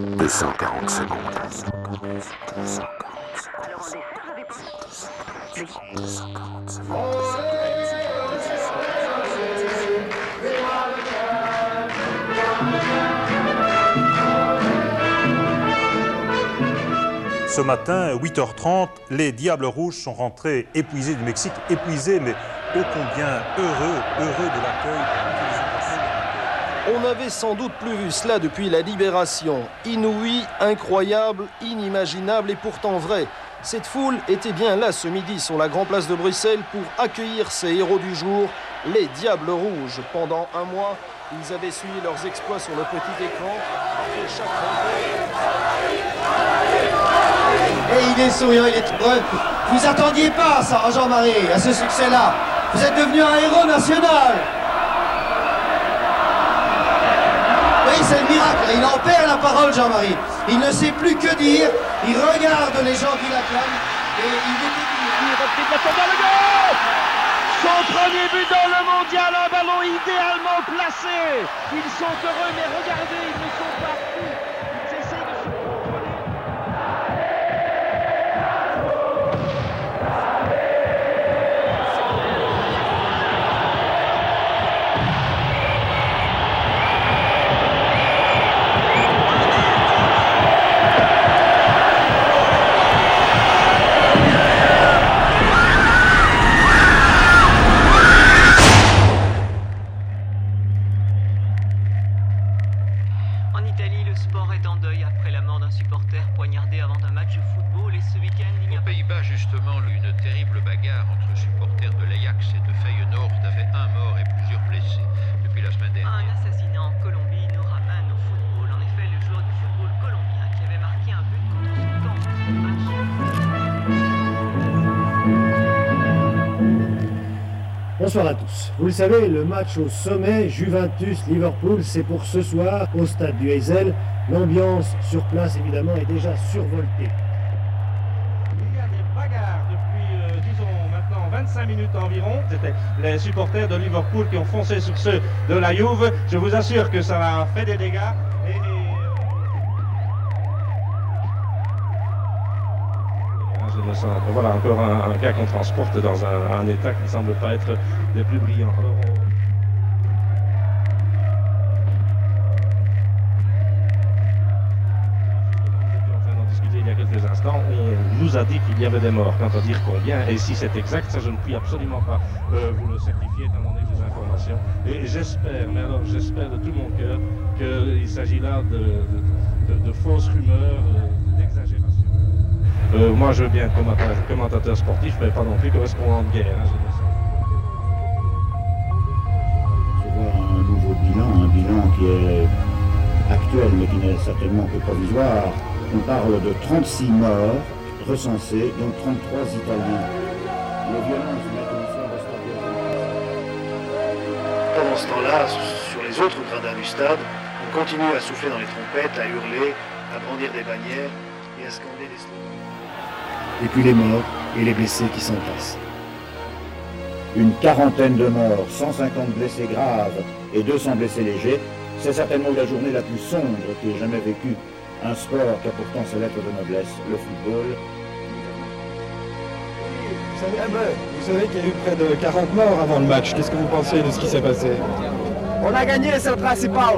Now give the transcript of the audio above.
240 secondes. Ce matin, 8h30, les Diables Rouges sont rentrés épuisés du Mexique, épuisés mais ô combien heureux, heureux de l'accueil. On n'avait sans doute plus vu cela depuis la libération. Inouï, incroyable, inimaginable et pourtant vrai. Cette foule était bien là ce midi sur la Grand Place de Bruxelles pour accueillir ces héros du jour, les Diables Rouges. Pendant un mois, ils avaient suivi leurs exploits sur le petit écran. Et il est souriant, il est heureux. Vous attendiez pas ça, Jean-Marie, à ce succès-là. Vous êtes devenu un héros national. Jean-Marie. Il ne sait plus que dire. Il regarde les gens qui l'acclament. Et il est Son premier but dans le mondial, un ballon idéalement placé. Ils sont heureux, mais regardez, ils ne sont pas fous. Sport est en deuil après la mort d'un supporter poignardé avant un match de football et ce week-end, il n'y a Aux Pays-Bas, justement, une terrible bagarre entre supporters de l'Ajax et de Feyenoord a fait un mort et plusieurs blessés depuis la semaine dernière. Un assassinat en Colombie nous ramène au football. En effet, le joueur du football colombien qui avait marqué un but contre son camp dans ce match. Bonsoir à tous. Vous le savez, le match au sommet Juventus-Liverpool, c'est pour ce soir au stade du Hazel. L'ambiance sur place, évidemment, est déjà survoltée. Il y a des bagarres depuis, euh, disons, maintenant 25 minutes environ. C'était les supporters de Liverpool qui ont foncé sur ceux de la Juve. Je vous assure que ça a fait des dégâts. Et, et, euh, voilà encore un, un gars qu'on transporte dans un, un état qui ne semble pas être des plus brillants. Alors, on- instants, on nous a dit qu'il y avait des morts. Quant à dire combien, et si c'est exact, ça je ne puis absolument pas euh, vous le certifier étant donné des informations. Et j'espère, mais alors j'espère de tout mon cœur, qu'il s'agit là de, fausses rumeurs, euh, d'exagérations. Euh, moi je veux bien être commentateur, sportif, mais pas non plus correspondant de guerre. hein, un nouveau bilan, un bilan qui est actuel mais qui n'est certainement que provisoire. On parle de 36 morts recensés, dont 33 Italiens. Les violences Pendant ce temps-là, sur les autres gradins du stade, on continue à souffler dans les trompettes, à hurler, à brandir des bannières et à scander des slogans. Et puis les morts et les blessés qui s'entassent. Une quarantaine de morts, 150 blessés graves et 200 blessés légers, c'est certainement la journée la plus sombre qui ait jamais vécue. Un sport qui a pourtant ses lettres de noblesse, le football. Vous savez, vous savez qu'il y a eu près de 40 morts avant le match. Qu'est-ce que vous pensez de ce qui s'est passé? On a gagné, c'est le principal.